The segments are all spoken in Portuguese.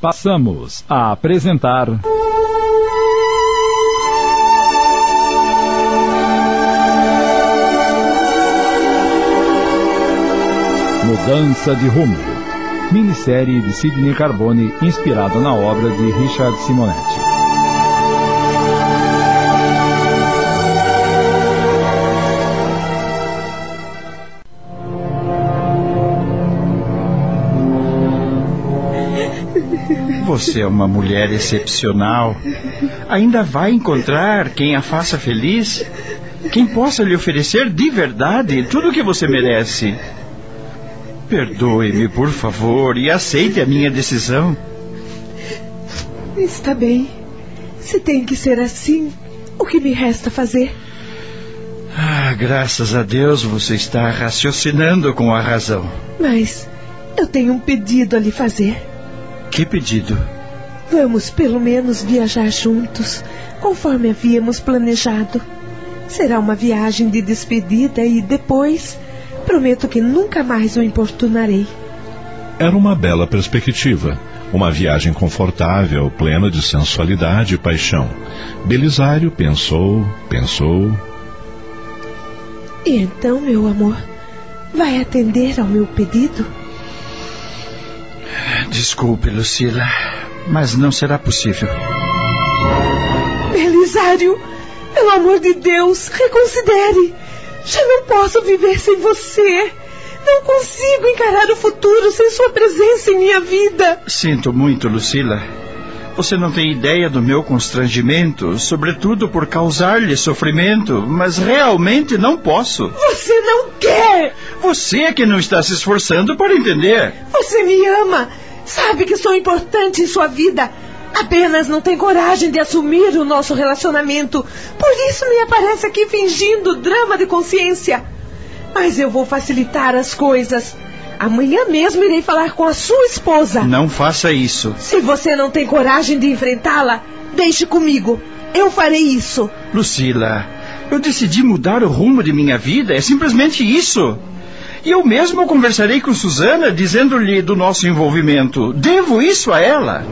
Passamos a apresentar. Mudança de Rumo. Minissérie de Sidney Carbone inspirada na obra de Richard Simonetti. Você é uma mulher excepcional. Ainda vai encontrar quem a faça feliz? Quem possa lhe oferecer de verdade tudo o que você merece? Perdoe-me, por favor, e aceite a minha decisão. Está bem. Se tem que ser assim, o que me resta fazer? Ah, graças a Deus você está raciocinando com a razão. Mas eu tenho um pedido a lhe fazer. Que pedido? Vamos pelo menos viajar juntos, conforme havíamos planejado. Será uma viagem de despedida e depois prometo que nunca mais o importunarei. Era uma bela perspectiva. Uma viagem confortável, plena de sensualidade e paixão. Belisário pensou, pensou. E então, meu amor, vai atender ao meu pedido? Desculpe, Lucila, mas não será possível. Belisário, pelo amor de Deus, reconsidere. Já não posso viver sem você. Não consigo encarar o futuro sem sua presença em minha vida. Sinto muito, Lucila. Você não tem ideia do meu constrangimento, sobretudo por causar-lhe sofrimento, mas realmente não posso. Você não quer! Você é que não está se esforçando para entender. Você me ama! Sabe que sou importante em sua vida. Apenas não tem coragem de assumir o nosso relacionamento. Por isso me aparece aqui fingindo drama de consciência. Mas eu vou facilitar as coisas. Amanhã mesmo irei falar com a sua esposa. Não faça isso. Se você não tem coragem de enfrentá-la, deixe comigo. Eu farei isso. Lucila, eu decidi mudar o rumo de minha vida. É simplesmente isso. E eu mesmo conversarei com Susana dizendo-lhe do nosso envolvimento. Devo isso a ela.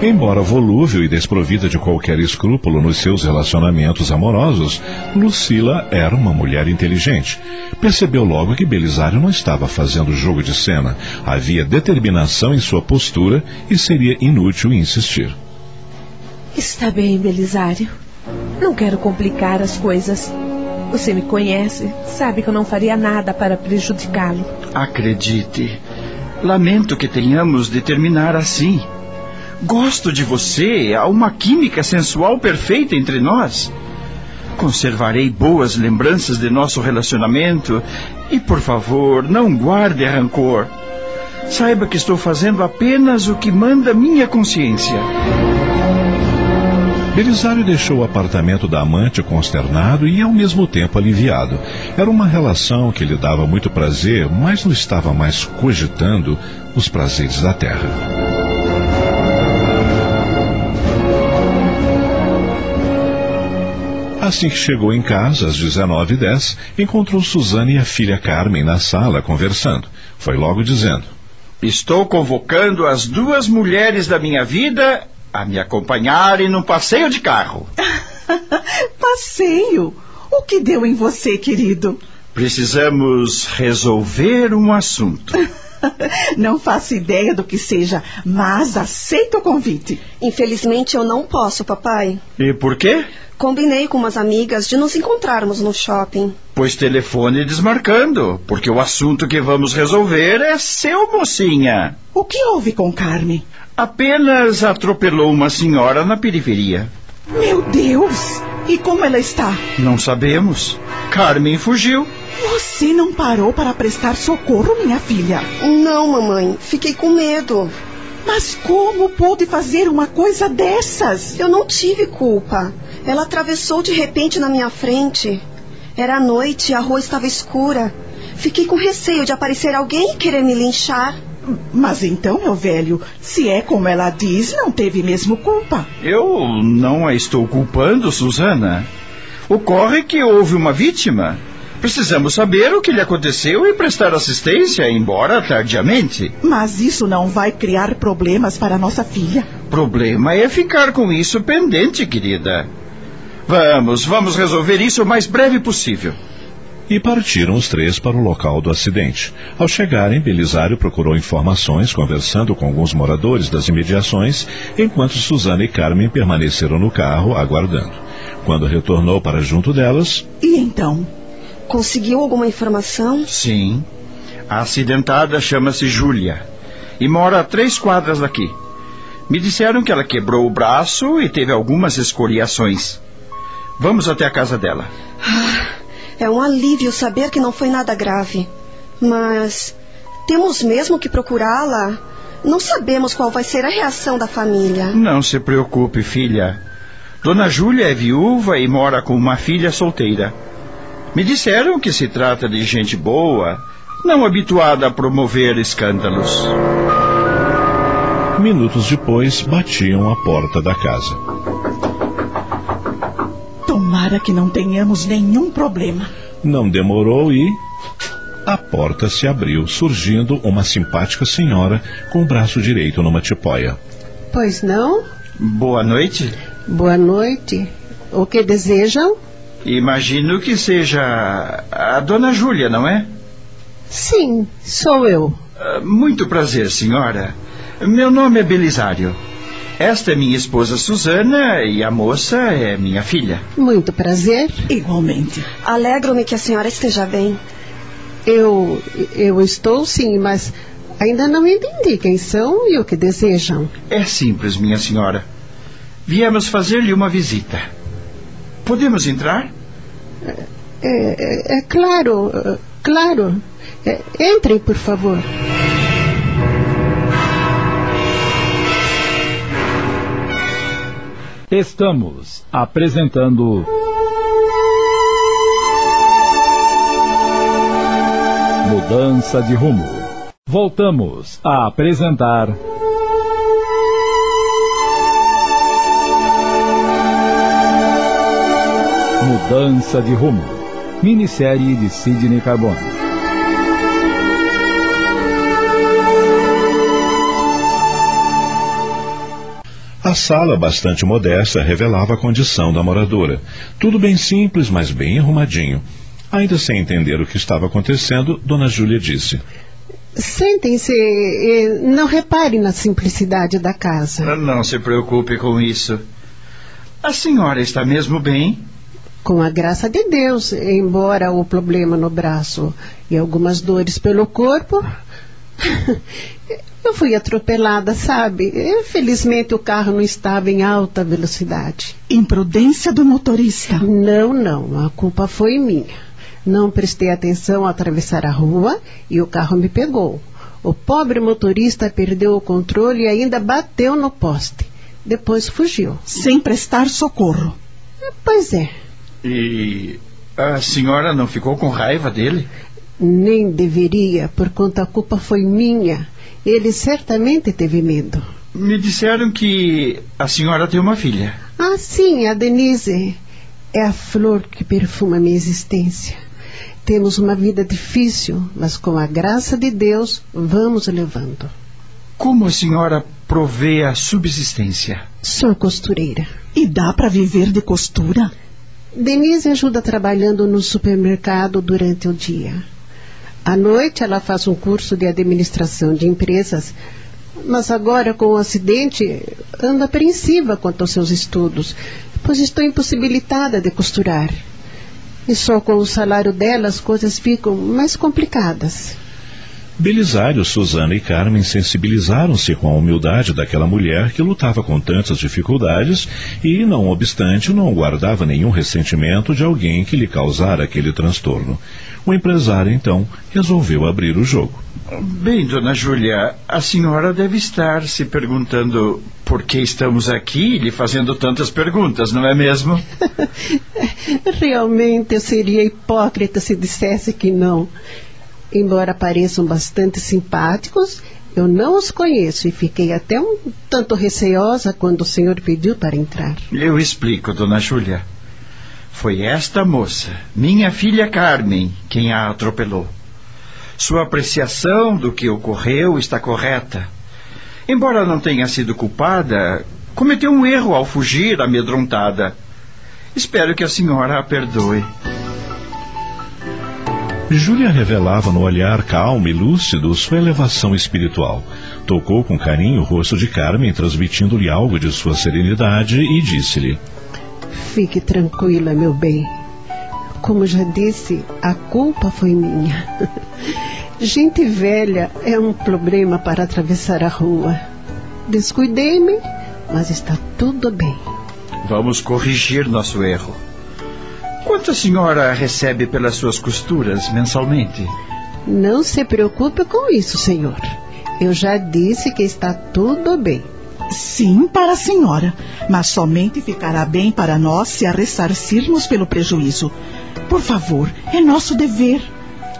Embora volúvel e desprovida de qualquer escrúpulo nos seus relacionamentos amorosos, Lucila era uma mulher inteligente. Percebeu logo que Belisário não estava fazendo jogo de cena. Havia determinação em sua postura e seria inútil insistir. Está bem, Belisário. Não quero complicar as coisas. Você me conhece, sabe que eu não faria nada para prejudicá-lo. Acredite, lamento que tenhamos de terminar assim. Gosto de você, há uma química sensual perfeita entre nós. Conservarei boas lembranças de nosso relacionamento e, por favor, não guarde rancor. Saiba que estou fazendo apenas o que manda minha consciência. Belisário deixou o apartamento da amante consternado e ao mesmo tempo aliviado. Era uma relação que lhe dava muito prazer, mas não estava mais cogitando os prazeres da terra. Assim que chegou em casa, às 19h10, encontrou Suzane e a filha Carmen na sala conversando. Foi logo dizendo: Estou convocando as duas mulheres da minha vida a me acompanharem num passeio de carro. passeio? O que deu em você, querido? Precisamos resolver um assunto. não faço ideia do que seja, mas aceito o convite. Infelizmente eu não posso, papai. E por quê? Combinei com umas amigas de nos encontrarmos no shopping. Pois telefone desmarcando, porque o assunto que vamos resolver é seu, mocinha. O que houve com Carmen? Apenas atropelou uma senhora na periferia. Meu Deus! E como ela está? Não sabemos. Carmen fugiu. Você não parou para prestar socorro, minha filha? Não, mamãe. Fiquei com medo. Mas como pôde fazer uma coisa dessas? Eu não tive culpa. Ela atravessou de repente na minha frente. Era noite e a rua estava escura. Fiquei com receio de aparecer alguém e querer me linchar. Mas então, meu velho, se é como ela diz, não teve mesmo culpa. Eu não a estou culpando, Susana. Ocorre que houve uma vítima. Precisamos saber o que lhe aconteceu e prestar assistência, embora tardiamente. Mas isso não vai criar problemas para nossa filha. Problema é ficar com isso pendente, querida. Vamos, vamos resolver isso o mais breve possível. E partiram os três para o local do acidente. Ao chegarem, Belisário procurou informações, conversando com alguns moradores das imediações, enquanto Susana e Carmen permaneceram no carro, aguardando. Quando retornou para junto delas. E então? Conseguiu alguma informação? Sim. A acidentada chama-se Júlia e mora a três quadras daqui. Me disseram que ela quebrou o braço e teve algumas escoriações. Vamos até a casa dela. Ah, é um alívio saber que não foi nada grave. Mas temos mesmo que procurá-la. Não sabemos qual vai ser a reação da família. Não se preocupe, filha. Dona Júlia é viúva e mora com uma filha solteira. Me disseram que se trata de gente boa, não habituada a promover escândalos. Minutos depois, batiam a porta da casa. Tomara que não tenhamos nenhum problema. Não demorou e. A porta se abriu, surgindo uma simpática senhora com o braço direito numa tipóia. Pois não? Boa noite. Boa noite. O que desejam? Imagino que seja a dona Júlia, não é? Sim, sou eu. Ah, Muito prazer, senhora. Meu nome é Belisário. Esta é minha esposa Susana e a moça é minha filha. Muito prazer. Igualmente. Alegro-me que a senhora esteja bem. Eu, eu estou sim, mas ainda não entendi quem são e o que desejam. É simples, minha senhora. Viemos fazer-lhe uma visita. Podemos entrar? É, é, é claro, é, claro. É, entrem, por favor. Estamos apresentando. Mudança de rumo. Voltamos a apresentar. Mudança de rumo. Minissérie de Sidney Carbone. A sala, bastante modesta, revelava a condição da moradora. Tudo bem simples, mas bem arrumadinho. Ainda sem entender o que estava acontecendo, Dona Júlia disse: Sentem-se e não reparem na simplicidade da casa. Não se preocupe com isso. A senhora está mesmo bem? Com a graça de Deus, embora o problema no braço e algumas dores pelo corpo. Eu fui atropelada, sabe? Felizmente o carro não estava em alta velocidade. Imprudência do motorista. Não, não. A culpa foi minha. Não prestei atenção ao atravessar a rua e o carro me pegou. O pobre motorista perdeu o controle e ainda bateu no poste. Depois fugiu. Sem prestar socorro. Pois é. E a senhora não ficou com raiva dele? Nem deveria, por quanto a culpa foi minha. Ele certamente teve medo. Me disseram que a senhora tem uma filha. Ah, sim, a Denise. É a flor que perfuma a minha existência. Temos uma vida difícil, mas com a graça de Deus vamos levando. Como a senhora provê a subsistência? Sou costureira. E dá para viver de costura? Denise ajuda trabalhando no supermercado durante o dia. À noite ela faz um curso de administração de empresas, mas agora com o acidente anda apreensiva quanto aos seus estudos, pois estou impossibilitada de costurar. E só com o salário dela as coisas ficam mais complicadas. Belisário, Susana e Carmen sensibilizaram-se com a humildade daquela mulher que lutava com tantas dificuldades e, não obstante, não guardava nenhum ressentimento de alguém que lhe causara aquele transtorno. O empresário, então, resolveu abrir o jogo. Bem, dona Júlia, a senhora deve estar se perguntando por que estamos aqui lhe fazendo tantas perguntas, não é mesmo? Realmente eu seria hipócrita se dissesse que não. Embora pareçam bastante simpáticos, eu não os conheço e fiquei até um tanto receosa quando o senhor pediu para entrar. Eu explico, dona Júlia. Foi esta moça, minha filha Carmen, quem a atropelou. Sua apreciação do que ocorreu está correta. Embora não tenha sido culpada, cometeu um erro ao fugir amedrontada. Espero que a senhora a perdoe. Júlia revelava no olhar calmo e lúcido sua elevação espiritual. Tocou com carinho o rosto de Carmen, transmitindo-lhe algo de sua serenidade, e disse-lhe: Fique tranquila, meu bem. Como já disse, a culpa foi minha. Gente velha é um problema para atravessar a rua. Descuidei-me, mas está tudo bem. Vamos corrigir nosso erro. Quanto a senhora recebe pelas suas costuras mensalmente? Não se preocupe com isso, senhor. Eu já disse que está tudo bem. Sim, para a senhora, mas somente ficará bem para nós se a ressarcirmos pelo prejuízo. Por favor, é nosso dever.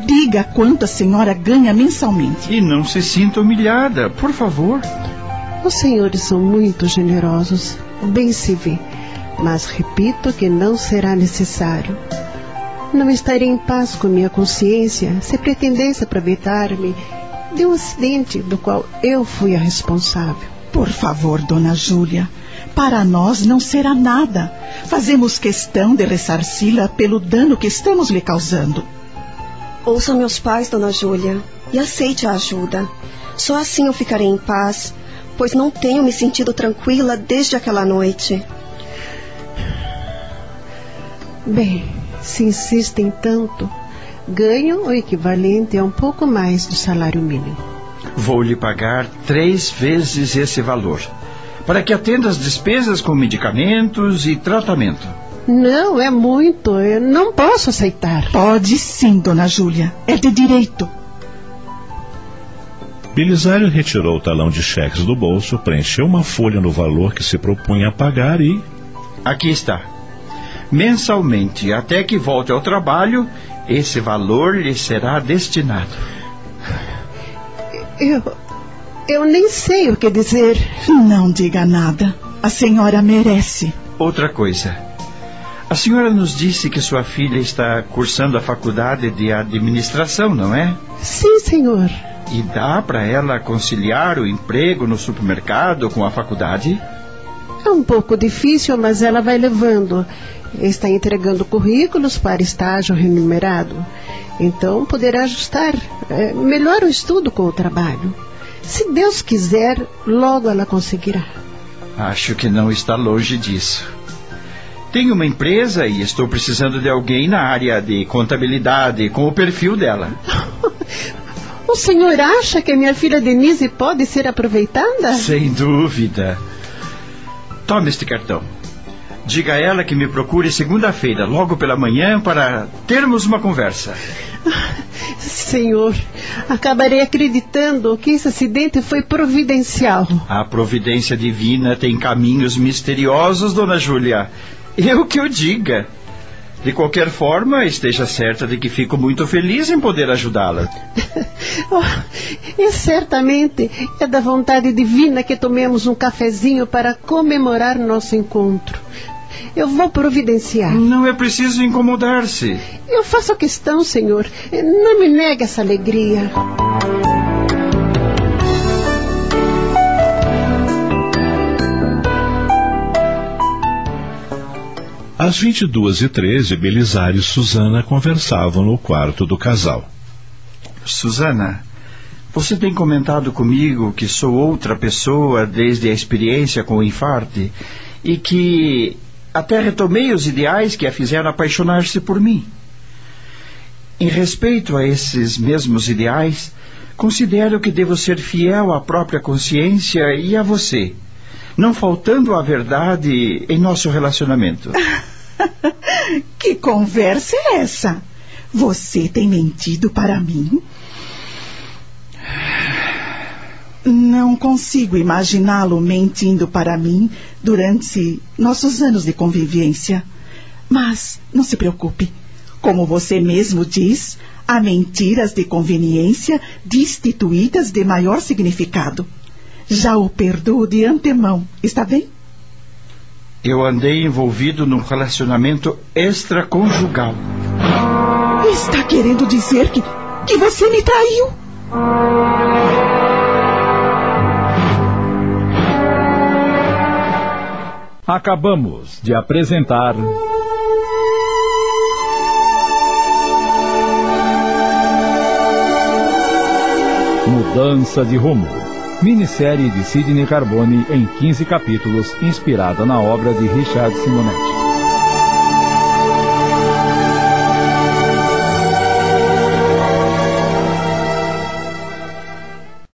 Diga quanto a senhora ganha mensalmente. E não se sinta humilhada, por favor. Os senhores são muito generosos, bem se vê, mas repito que não será necessário. Não estarei em paz com minha consciência se pretendesse aproveitar-me de um acidente do qual eu fui a responsável. Por favor, dona Júlia, para nós não será nada. Fazemos questão de ressarci-la pelo dano que estamos lhe causando. Ouça meus pais, dona Júlia, e aceite a ajuda. Só assim eu ficarei em paz, pois não tenho me sentido tranquila desde aquela noite. Bem, se insistem tanto, ganham o equivalente a um pouco mais do salário mínimo. Vou lhe pagar três vezes esse valor, para que atenda as despesas com medicamentos e tratamento. Não, é muito. Eu não posso aceitar. Pode sim, dona Júlia. É de direito. Belisário retirou o talão de cheques do bolso, preencheu uma folha no valor que se propunha a pagar e. Aqui está. Mensalmente, até que volte ao trabalho, esse valor lhe será destinado. Eu. Eu nem sei o que dizer. Não diga nada. A senhora merece. Outra coisa. A senhora nos disse que sua filha está cursando a faculdade de administração, não é? Sim, senhor. E dá para ela conciliar o emprego no supermercado com a faculdade? É um pouco difícil, mas ela vai levando. Está entregando currículos para estágio remunerado. Então poderá ajustar é, melhor o estudo com o trabalho. Se Deus quiser, logo ela conseguirá. Acho que não está longe disso. Tenho uma empresa e estou precisando de alguém na área de contabilidade com o perfil dela. O senhor acha que a minha filha Denise pode ser aproveitada? Sem dúvida. Tome este cartão. Diga a ela que me procure segunda-feira, logo pela manhã, para termos uma conversa. Senhor, acabarei acreditando que esse acidente foi providencial. A providência divina tem caminhos misteriosos, dona Júlia. Eu que o diga. De qualquer forma, esteja certa de que fico muito feliz em poder ajudá-la. oh, e certamente é da vontade divina que tomemos um cafezinho para comemorar nosso encontro. Eu vou providenciar. Não é preciso incomodar-se. Eu faço questão, senhor. Não me negue essa alegria. Às 22h13, Belisário e Susana conversavam no quarto do casal. Susana, você tem comentado comigo que sou outra pessoa desde a experiência com o infarte e que até retomei os ideais que a fizeram apaixonar-se por mim. Em respeito a esses mesmos ideais, considero que devo ser fiel à própria consciência e a você, não faltando a verdade em nosso relacionamento. que conversa é essa? Você tem mentido para mim? Não consigo imaginá-lo mentindo para mim durante nossos anos de convivência. Mas não se preocupe. Como você mesmo diz, há mentiras de conveniência destituídas de maior significado. Já o perdoo de antemão, está bem? Eu andei envolvido num relacionamento extraconjugal. Está querendo dizer que, que você me traiu? Acabamos de apresentar. Mudança de Rumo. Minissérie de Sidney Carbone em 15 capítulos, inspirada na obra de Richard Simonetti.